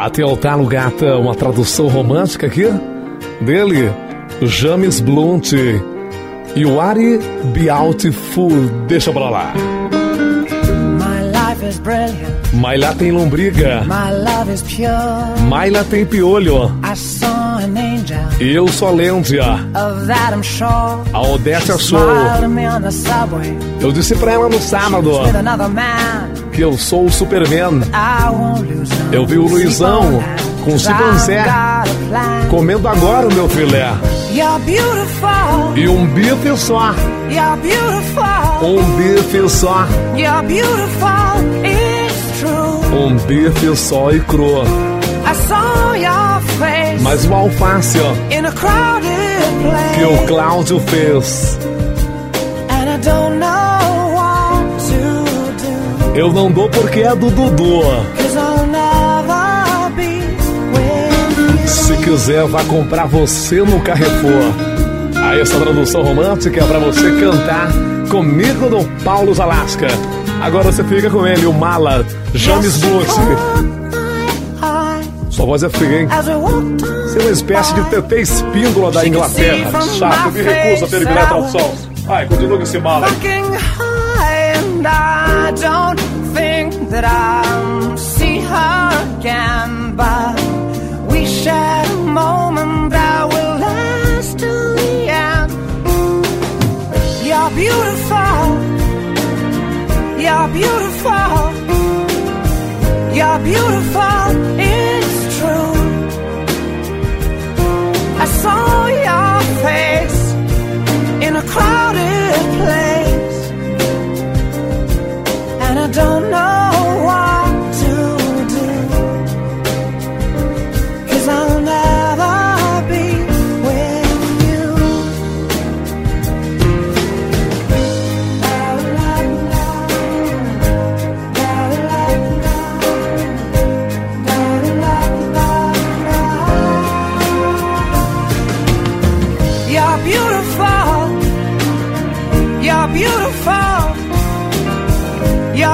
Até o Talo Gata, uma tradução romântica aqui dele, James Blunt e o Ari Beautiful. Deixa pra lá. My life is brilliant. Mas lá tem lombriga, My love is pure. mas lá tem piolho. Eu sou a Lêndia. A the subway. Eu disse pra ela no sábado que eu sou o Superman. Eu vi o Luizão com o plan. comendo agora o meu filé. E um bife só, um bife só, um bife só e cru. I saw your face. Mas o alface ó, In a crowded place. que o Cláudio fez. And I don't know what to do. Eu não dou porque é do Dudu. Se quiser, vá comprar você no Carrefour. Aí essa tradução romântica é pra você cantar comigo no Paulo Zalasca. Agora você fica com ele, o Mala, James Blunt. Voz é feia, hein? Você é uma espécie de TT espíndola da Inglaterra. Chato, me recusa a terminar a tradução. Vai, continua com esse Mala. high and I don't